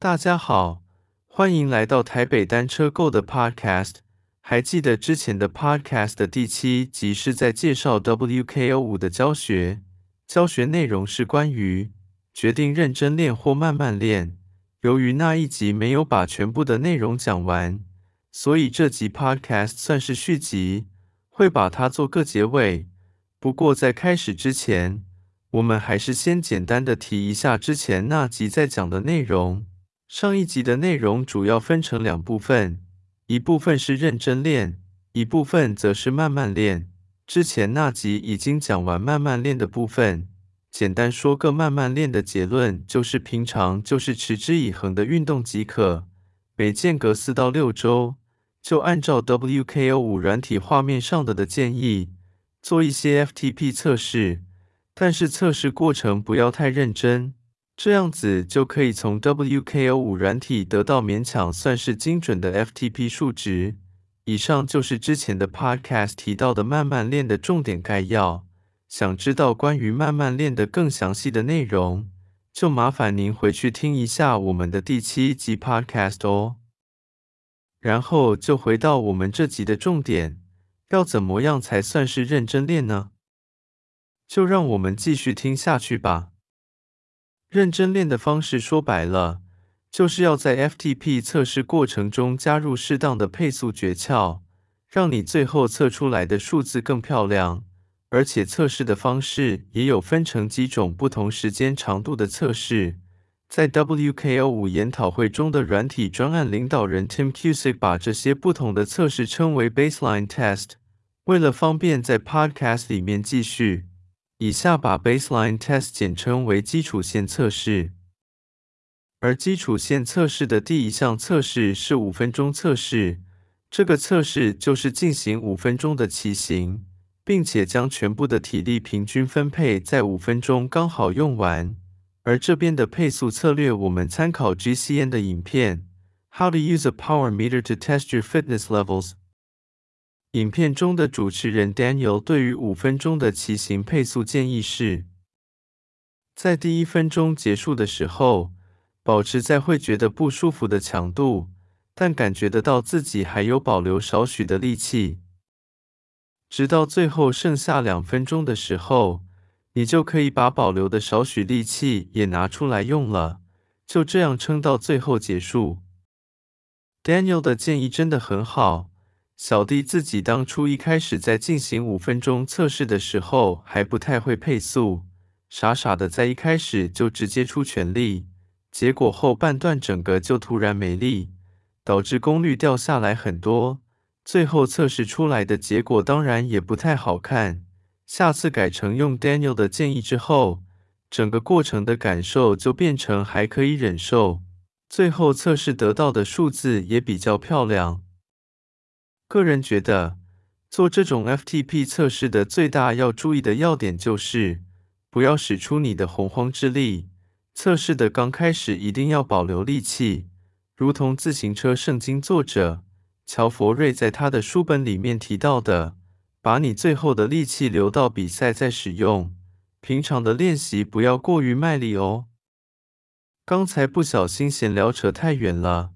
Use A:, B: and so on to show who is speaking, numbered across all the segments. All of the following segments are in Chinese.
A: 大家好，欢迎来到台北单车购的 Podcast。还记得之前的 Podcast 的第七集是在介绍 WKO 五的教学，教学内容是关于决定认真练或慢慢练。由于那一集没有把全部的内容讲完，所以这集 Podcast 算是续集，会把它做个结尾。不过在开始之前，我们还是先简单的提一下之前那集在讲的内容。上一集的内容主要分成两部分。一部分是认真练，一部分则是慢慢练。之前那集已经讲完慢慢练的部分，简单说个慢慢练的结论，就是平常就是持之以恒的运动即可，每间隔四到六周，就按照 WKO 五软体画面上的的建议，做一些 FTP 测试，但是测试过程不要太认真。这样子就可以从 WKO 五软体得到勉强算是精准的 FTP 数值。以上就是之前的 Podcast 提到的慢慢练的重点概要。想知道关于慢慢练的更详细的内容，就麻烦您回去听一下我们的第七集 Podcast 哦。然后就回到我们这集的重点，要怎么样才算是认真练呢？就让我们继续听下去吧。认真练的方式说白了，就是要在 FTP 测试过程中加入适当的配速诀窍，让你最后测出来的数字更漂亮。而且测试的方式也有分成几种不同时间长度的测试。在 WKO 五研讨会中的软体专案领导人 Tim Cusick 把这些不同的测试称为 Baseline Test。为了方便在 Podcast 里面继续。以下把 baseline test 简称为基础线测试，而基础线测试的第一项测试是五分钟测试。这个测试就是进行五分钟的骑行，并且将全部的体力平均分配在五分钟刚好用完。而这边的配速策略，我们参考 GCN 的影片，How to use a power meter to test your fitness levels。影片中的主持人 Daniel 对于五分钟的骑行配速建议是，在第一分钟结束的时候，保持在会觉得不舒服的强度，但感觉得到自己还有保留少许的力气，直到最后剩下两分钟的时候，你就可以把保留的少许力气也拿出来用了，就这样撑到最后结束。Daniel 的建议真的很好。小弟自己当初一开始在进行五分钟测试的时候，还不太会配速，傻傻的在一开始就直接出全力，结果后半段整个就突然没力，导致功率掉下来很多，最后测试出来的结果当然也不太好看。下次改成用 Daniel 的建议之后，整个过程的感受就变成还可以忍受，最后测试得到的数字也比较漂亮。个人觉得，做这种 FTP 测试的最大要注意的要点就是，不要使出你的洪荒之力。测试的刚开始一定要保留力气，如同自行车圣经作者乔佛瑞在他的书本里面提到的，把你最后的力气留到比赛再使用。平常的练习不要过于卖力哦。刚才不小心闲聊扯太远了。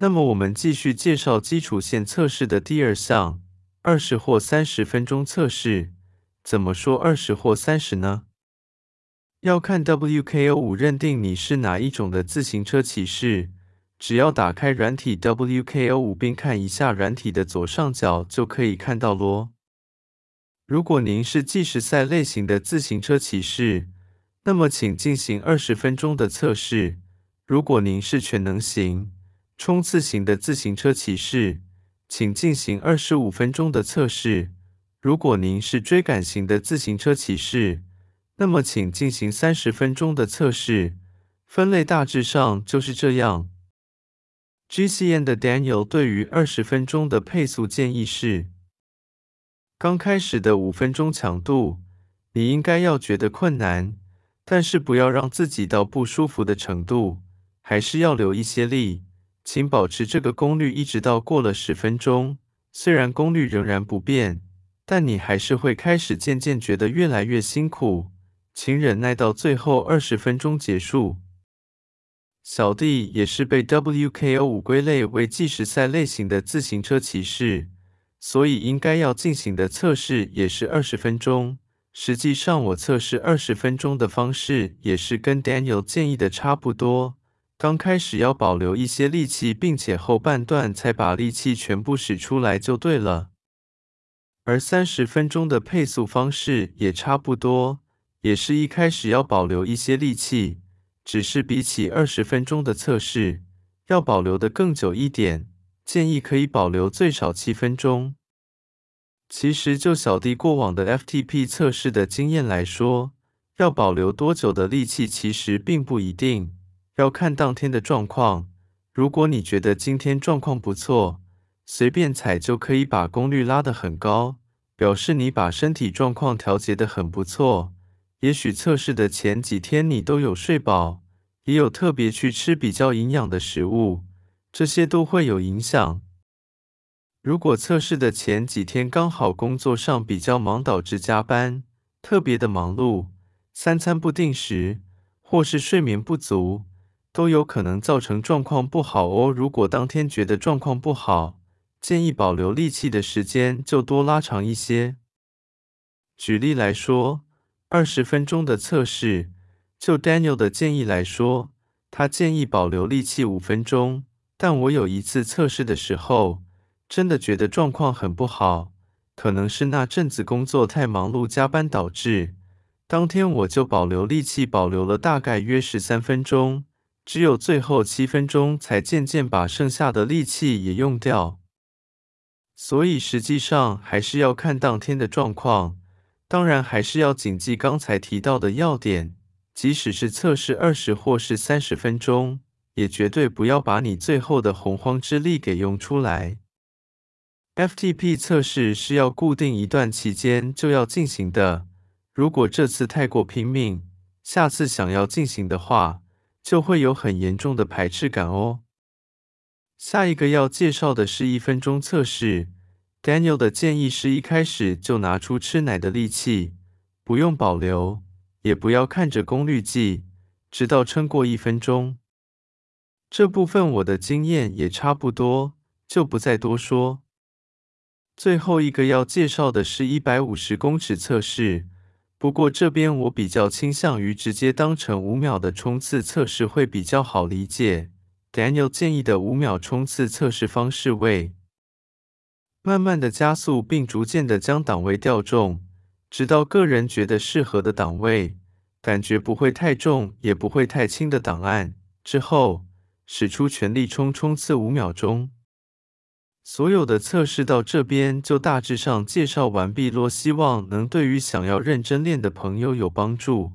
A: 那么我们继续介绍基础线测试的第二项，二十或三十分钟测试。怎么说二十或三十呢？要看 WKO 五认定你是哪一种的自行车骑士。只要打开软体 WKO 五并看一下软体的左上角，就可以看到咯。如果您是计时赛类型的自行车骑士，那么请进行二十分钟的测试。如果您是全能型，冲刺型的自行车骑士，请进行二十五分钟的测试。如果您是追赶型的自行车骑士，那么请进行三十分钟的测试。分类大致上就是这样。GCN 的 Daniel 对于二十分钟的配速建议是：刚开始的五分钟强度，你应该要觉得困难，但是不要让自己到不舒服的程度，还是要留一些力。请保持这个功率一直到过了十分钟，虽然功率仍然不变，但你还是会开始渐渐觉得越来越辛苦。请忍耐到最后二十分钟结束。小弟也是被 WKO 五归类为计时赛类型的自行车骑士，所以应该要进行的测试也是二十分钟。实际上，我测试二十分钟的方式也是跟 Daniel 建议的差不多。刚开始要保留一些力气，并且后半段才把力气全部使出来就对了。而三十分钟的配速方式也差不多，也是一开始要保留一些力气，只是比起二十分钟的测试，要保留的更久一点，建议可以保留最少七分钟。其实就小弟过往的 FTP 测试的经验来说，要保留多久的力气其实并不一定。要看当天的状况。如果你觉得今天状况不错，随便踩就可以把功率拉得很高，表示你把身体状况调节得很不错。也许测试的前几天你都有睡饱，也有特别去吃比较营养的食物，这些都会有影响。如果测试的前几天刚好工作上比较忙，导致加班，特别的忙碌，三餐不定时，或是睡眠不足。都有可能造成状况不好哦。如果当天觉得状况不好，建议保留力气的时间就多拉长一些。举例来说，二十分钟的测试，就 Daniel 的建议来说，他建议保留力气五分钟。但我有一次测试的时候，真的觉得状况很不好，可能是那阵子工作太忙碌加班导致，当天我就保留力气保留了大概约十三分钟。只有最后七分钟才渐渐把剩下的力气也用掉，所以实际上还是要看当天的状况。当然，还是要谨记刚才提到的要点，即使是测试二十或是三十分钟，也绝对不要把你最后的洪荒之力给用出来。FTP 测试是要固定一段期间就要进行的，如果这次太过拼命，下次想要进行的话，就会有很严重的排斥感哦。下一个要介绍的是一分钟测试。Daniel 的建议是一开始就拿出吃奶的力气，不用保留，也不要看着功率计，直到撑过一分钟。这部分我的经验也差不多，就不再多说。最后一个要介绍的是一百五十公尺测试。不过这边我比较倾向于直接当成五秒的冲刺测试会比较好理解。Daniel 建议的五秒冲刺测试方式为：慢慢的加速，并逐渐的将档位调重，直到个人觉得适合的档位，感觉不会太重也不会太轻的档案之后，使出全力冲冲刺五秒钟。所有的测试到这边就大致上介绍完毕，咯希望能对于想要认真练的朋友有帮助。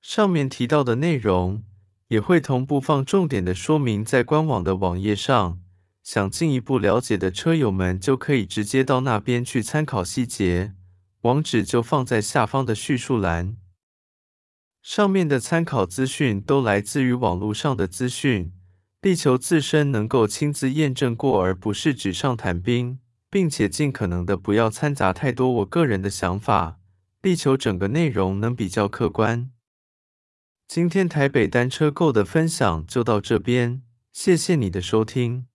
A: 上面提到的内容也会同步放重点的说明在官网的网页上，想进一步了解的车友们就可以直接到那边去参考细节，网址就放在下方的叙述栏。上面的参考资讯都来自于网络上的资讯。力求自身能够亲自验证过，而不是纸上谈兵，并且尽可能的不要掺杂太多我个人的想法，力求整个内容能比较客观。今天台北单车购的分享就到这边，谢谢你的收听。